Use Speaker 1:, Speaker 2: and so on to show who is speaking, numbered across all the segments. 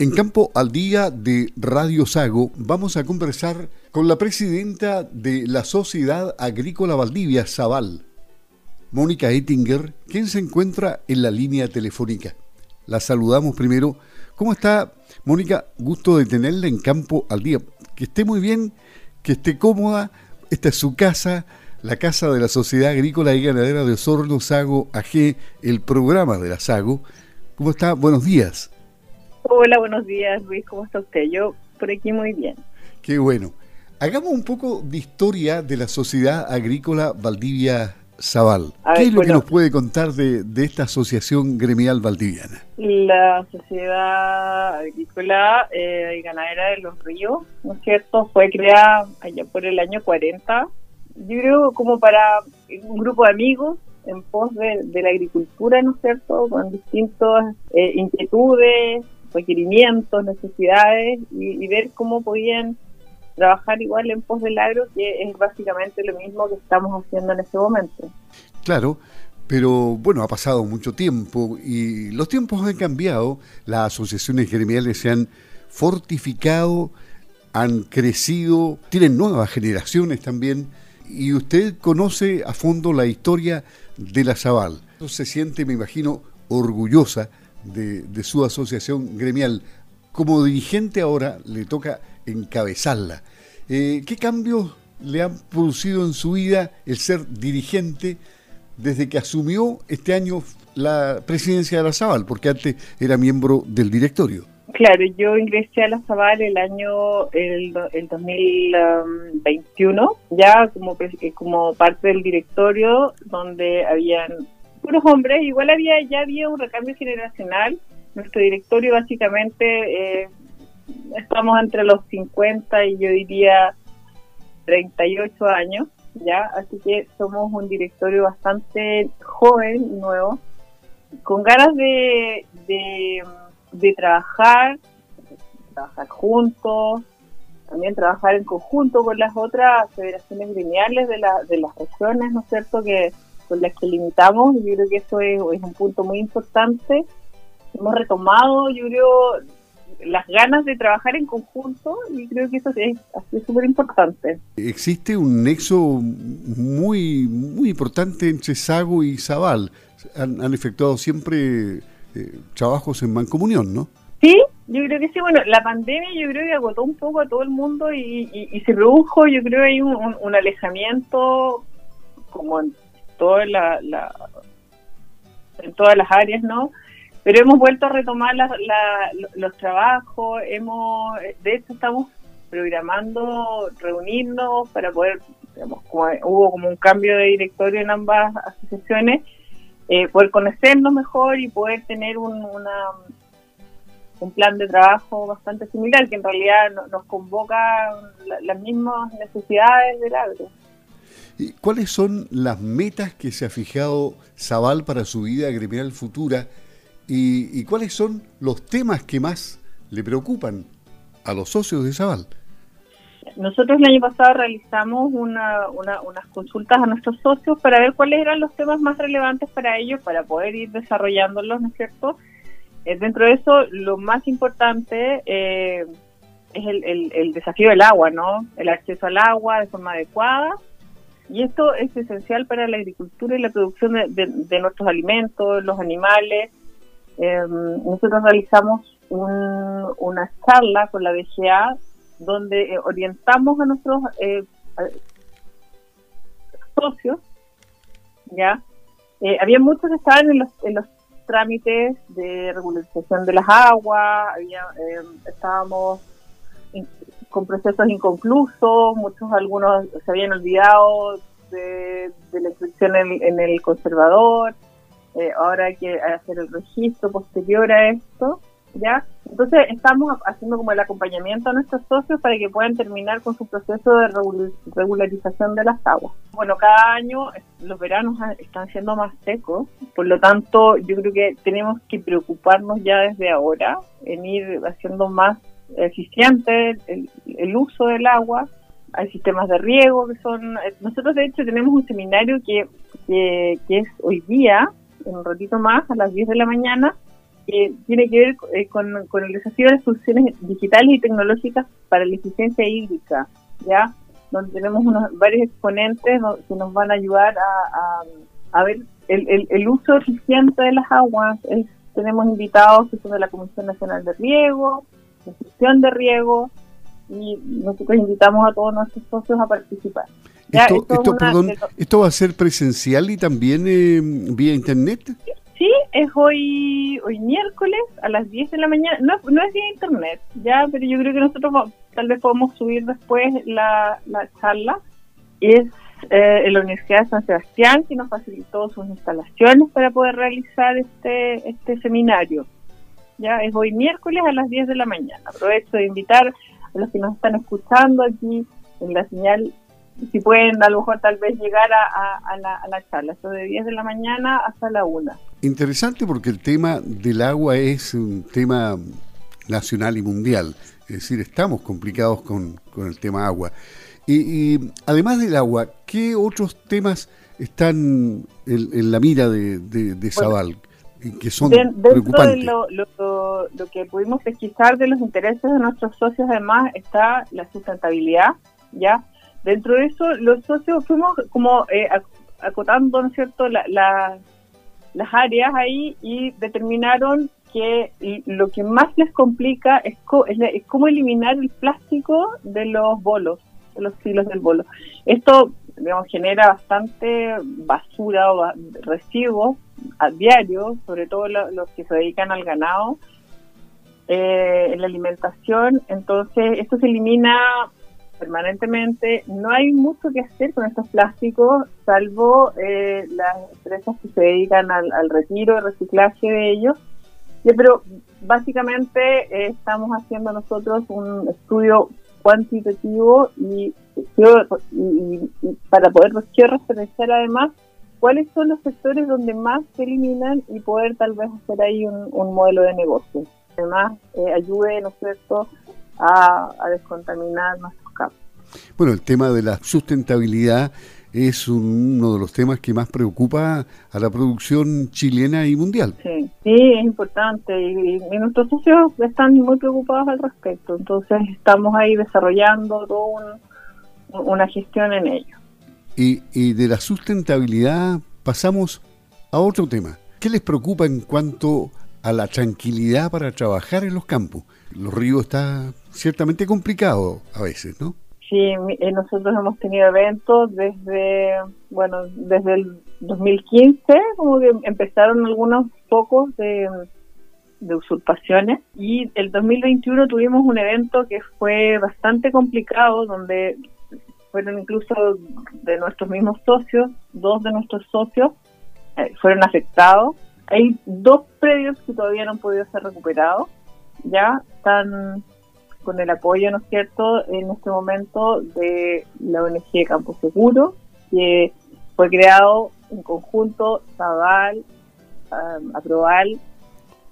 Speaker 1: En Campo al Día de Radio Sago vamos a conversar con la presidenta de la Sociedad Agrícola Valdivia, Zaval, Mónica Ettinger, quien se encuentra en la línea telefónica. La saludamos primero. ¿Cómo está, Mónica? Gusto de tenerla en Campo al Día. Que esté muy bien, que esté cómoda. Esta es su casa, la casa de la Sociedad Agrícola y Ganadera de Osorno Sago AG, el programa de la Sago. ¿Cómo está? Buenos días.
Speaker 2: Hola, buenos días, Luis. ¿Cómo está usted? Yo por aquí muy bien.
Speaker 1: Qué bueno. Hagamos un poco de historia de la Sociedad Agrícola Valdivia Zaval. ¿Qué es lo que nos puede contar de, esta asociación gremial valdiviana?
Speaker 2: La Sociedad Agrícola eh, y Ganadera de los Ríos, ¿no es cierto?, fue creada allá por el año 40. Yo creo como para un grupo de amigos en pos de, la agricultura, ¿no es cierto?, con distintas eh, inquietudes, requerimientos, necesidades y, ver cómo podían trabajar igual en pos del agro, que es básicamente lo mismo que estamos haciendo en este momento.
Speaker 1: Claro, pero bueno, ha pasado mucho tiempo y los tiempos han cambiado, las asociaciones gremiales se han fortificado, han crecido, tienen nuevas generaciones también y usted conoce a fondo la historia de la Zaval. Se siente, me imagino, orgullosa de, su asociación gremial. Como dirigente ahora le toca encabezarla. Eh, ¿Qué cambios le han producido en su vida el ser dirigente desde que asumió este año la presidencia de la Zaval? Porque antes era miembro del directorio.
Speaker 2: Claro, yo ingresé a la Zaval el año el, 2021, ya como, como parte del directorio, donde habían puros hombres, igual había ya había un recambio generacional. Nuestro directorio básicamente eh, estamos entre los 50 y yo diría 38 años, ya, así que somos un directorio bastante joven nuevo, con ganas de, de, trabajar, trabajar juntos, también trabajar en conjunto con las otras federaciones gremiales de, la, de las regiones, ¿no es cierto?, que con las que limitamos, yo creo que eso es, un punto muy importante. Hemos retomado, yo creo, las ganas de trabajar en conjunto y creo que eso es súper importante.
Speaker 1: Existe un nexo muy muy importante entre Sago y Zaval. Han, efectuado siempre eh, trabajos en mancomunión, ¿no?
Speaker 2: Sí, yo creo que sí. Bueno, la pandemia yo creo que agotó un poco a todo el mundo y, se produjo, yo creo, hay un, un alejamiento como en toda la, en todas las áreas, ¿no? Pero hemos vuelto a retomar los trabajos, hemos, de hecho estamos programando reunirnos para poder, digamos, hubo como un cambio de directorio en ambas asociaciones, eh, poder conocernos mejor y poder tener un, una, un plan de trabajo bastante similar, que en realidad nos convoca las mismas necesidades del agro.
Speaker 1: ¿Cuáles son las metas que se ha fijado Zaval para su vida gremial futura y, cuáles son los temas que más le preocupan a los socios de Zaval?
Speaker 2: Nosotros el año pasado realizamos unas consultas a nuestros socios para ver cuáles eran los temas más relevantes para ellos, para poder ir desarrollándolos, ¿no es cierto? Eh, dentro de eso, lo más importante eh, es el, desafío del agua, ¿no? El acceso al agua de forma adecuada y esto es esencial para la agricultura y la producción de, nuestros alimentos, los animales. Em, nosotros realizamos una charla con la DGA donde eh, orientamos a nuestros eh, socios, ¿ya? Eh, había muchos que estaban en los, en los trámites de regularización de las aguas, había, em, estábamos con procesos inconclusos, muchos algunos se habían olvidado de, la inscripción en, el conservador, eh, ahora hay que hacer el registro posterior a esto, ¿ya? Entonces estamos haciendo como el acompañamiento a nuestros socios para que puedan terminar con su proceso de regularización de las aguas. Bueno, cada año los veranos están siendo más secos, por lo tanto yo creo que tenemos que preocuparnos ya desde ahora en ir haciendo más eficiente el, uso del agua, hay sistemas de riego que son... Nosotros de hecho tenemos un seminario que, que, es hoy día, en un ratito más, a las 10 de la mañana, que tiene que ver eh, con, con, el desafío de soluciones digitales y tecnológicas para la eficiencia hídrica, ¿ya? Donde tenemos unos varios exponentes que nos van a ayudar a, a, ver el, el, uso eficiente de las aguas. tenemos invitados que son de la Comisión Nacional de Riego, gestión de riego, y nosotros invitamos a todos nuestros socios a participar.
Speaker 1: esto, esto, perdón, ¿Esto va a ser presencial y también eh, vía internet?
Speaker 2: Sí, es hoy hoy miércoles a las 10 de la mañana. No, no es vía internet, ya, pero yo creo que nosotros tal vez podemos subir después la, la charla. Es eh, en la Universidad de San Sebastián que nos facilitó sus instalaciones para poder realizar este, este seminario. Ya es hoy miércoles a las 10 de la mañana. Aprovecho de invitar a los que nos están escuchando aquí en la señal, si pueden a lo mejor tal vez llegar a, la, a la charla, esto de 10 de la mañana hasta la 1.
Speaker 1: Interesante porque el tema del agua es un tema nacional y mundial, es decir, estamos complicados con, con el tema agua. Y, además del agua, ¿qué otros temas están en, la mira de, de, de Zaval? Que son preocupantes.
Speaker 2: De lo, lo, lo, que pudimos pesquisar de los intereses de nuestros socios, además, está la sustentabilidad, ¿ya? Dentro de eso, los socios fuimos como eh, acotando, ¿no es cierto?, la, las áreas ahí y determinaron que lo que más les complica es, es, cómo eliminar el plástico de los bolos, de los hilos del bolo. Esto, digamos, genera bastante basura o residuos a diario, sobre todo los que se dedican al ganado, eh, en la alimentación. Entonces, esto se elimina permanentemente. No hay mucho que hacer con estos plásticos, salvo eh, las empresas que se dedican al, retiro y reciclaje de ellos. pero básicamente eh, estamos haciendo nosotros un estudio cuantitativo y, para poder referenciar además cuáles son los sectores donde más se eliminan y poder tal vez hacer ahí un, modelo de negocio. Además, eh, ayude, ¿no es cierto?, a, a descontaminar nuestros campos.
Speaker 1: Bueno, el tema de la sustentabilidad es uno de los temas que más preocupa a la producción chilena y mundial.
Speaker 2: Sí, sí es importante y, nuestros socios están muy preocupados al respecto, entonces estamos ahí desarrollando toda una gestión en ello.
Speaker 1: Y, y de la sustentabilidad pasamos a otro tema. ¿Qué les preocupa en cuanto a la tranquilidad para trabajar en los campos? Los ríos está ciertamente complicado a veces, ¿no?
Speaker 2: Sí, eh, nosotros hemos tenido eventos desde, bueno, desde el 2015, como que empezaron algunos pocos de, usurpaciones y el 2021 tuvimos un evento que fue bastante complicado, donde fueron incluso de nuestros mismos socios, dos de nuestros socios eh, fueron afectados. Hay dos predios que todavía no han podido ser recuperados, ya están con el apoyo, ¿no es cierto?, en este momento de la ONG Campo Seguro, que fue creado en conjunto Zaval, um,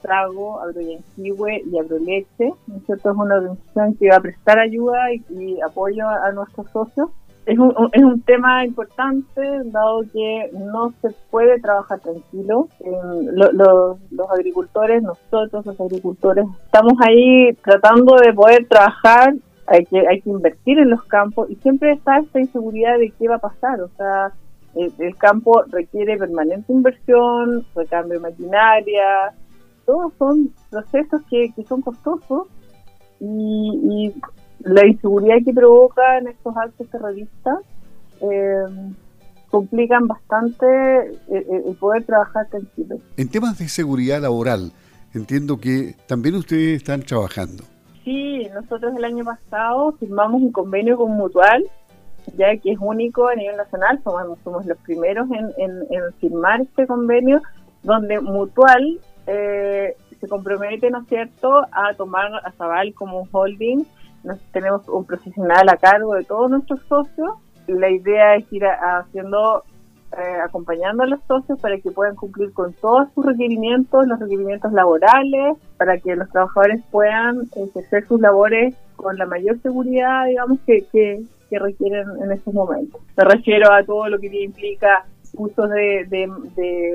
Speaker 2: Trago, Agroyanquihue y Agroleche, ¿no es cierto?, es una organización que va a prestar ayuda y apoyo a nuestros socios es un, es un tema importante, dado que no se puede trabajar tranquilo. los agricultores, nosotros los agricultores, estamos ahí tratando de poder trabajar, hay que, hay que invertir en los campos y siempre está esta inseguridad de qué va a pasar. O sea, el, campo requiere permanente inversión, recambio de maquinaria, todos son procesos que, que son costosos y, y la inseguridad que provocan estos actos terroristas eh, complican bastante eh, eh, el, poder trabajar tranquilo.
Speaker 1: En temas de seguridad laboral, entiendo que también ustedes están trabajando.
Speaker 2: Sí, nosotros el año pasado firmamos un convenio con Mutual, ya que es único a nivel nacional, somos, somos los primeros en, firmar este convenio, donde Mutual se compromete, ¿no es cierto?, a tomar a Zabal como un holding tenemos un profesional a cargo de todos nuestros socios. La idea es ir haciendo, eh, acompañando a los socios para que puedan cumplir con todos sus requerimientos, los requerimientos laborales, para que los trabajadores puedan ejercer sus labores con la mayor seguridad, digamos, que, que, requieren en estos momentos. Me refiero a todo lo que implica usos de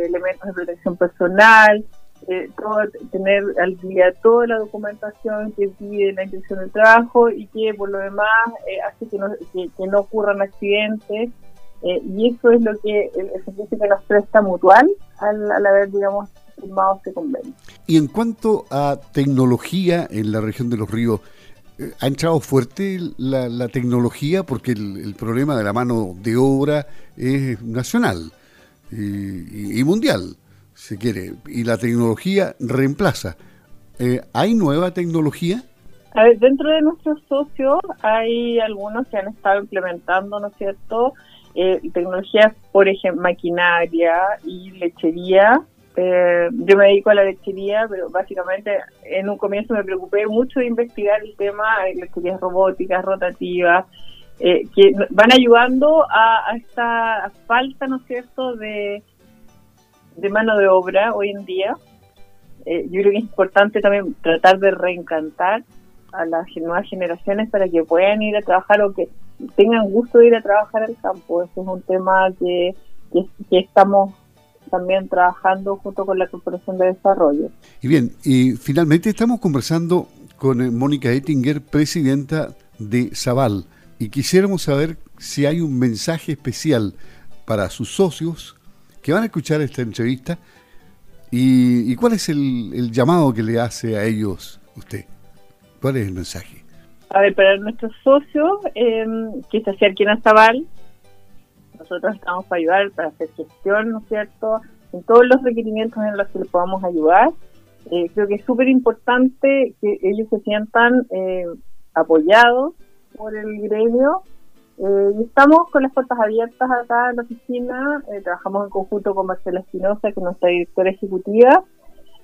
Speaker 2: elementos de protección personal, eh, todo, tener al día toda la documentación que pide la intención del trabajo y que por lo demás eh, hace que no, que, no ocurran accidentes. Eh, y eso es lo que el, servicio que nos presta mutual al, al haber, digamos, firmado este convenio.
Speaker 1: Y en cuanto a tecnología en la región de los ríos, ¿ha entrado fuerte la, tecnología? Porque el, problema de la mano de obra es nacional y mundial se quiere, y la tecnología reemplaza. Eh, ¿Hay nueva tecnología?
Speaker 2: A ver, dentro de nuestros socios hay algunos que han estado implementando, ¿no es cierto? Eh, tecnologías, por ejemplo, maquinaria y lechería. Eh, yo me dedico a la lechería, pero básicamente en un comienzo me preocupé mucho de investigar el tema de lecherías robóticas, rotativas, eh, que van ayudando a, a, esta falta, ¿no es cierto?, de, de mano de obra hoy en día. Eh, yo creo que es importante también tratar de reencantar a las nuevas generaciones para que puedan ir a trabajar o que tengan gusto de ir a trabajar al campo. Ese es un tema que, que, estamos también trabajando junto con la Corporación de Desarrollo.
Speaker 1: Y bien, y finalmente estamos conversando con eh, Mónica Ettinger, presidenta de Zaval, y quisiéramos saber si hay un mensaje especial para sus socios que van a escuchar esta entrevista y, cuál es el, llamado que le hace a ellos usted. ¿Cuál es el mensaje?
Speaker 2: A ver, para nuestros socios, eh, que se acerquen a Zabal, nosotros estamos para ayudar, para hacer gestión, ¿no es cierto?, en todos los requerimientos en los que les podamos ayudar. Eh, creo que es súper importante que ellos se sientan eh, apoyados por el gremio eh, estamos con las puertas abiertas acá en la oficina, eh, trabajamos en conjunto con Marcela Espinosa, que es nuestra directora ejecutiva,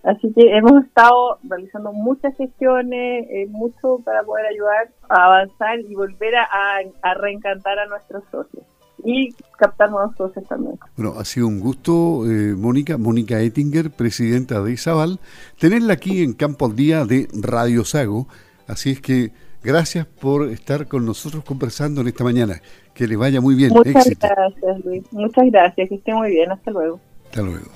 Speaker 2: así que hemos estado realizando muchas gestiones, eh, mucho para poder ayudar a avanzar y volver a, reencantar a nuestros socios. Y captar nuevos socios también.
Speaker 1: Bueno, ha sido un gusto, eh, Mónica, Mónica Ettinger, presidenta de Isabal, tenerla aquí en Campo al Día de Radio Sago, así es que Gracias por estar con nosotros conversando en esta mañana. Que le vaya muy bien.
Speaker 2: Muchas gracias, Luis. Muchas gracias. Que esté muy bien. Hasta luego.
Speaker 1: Hasta luego.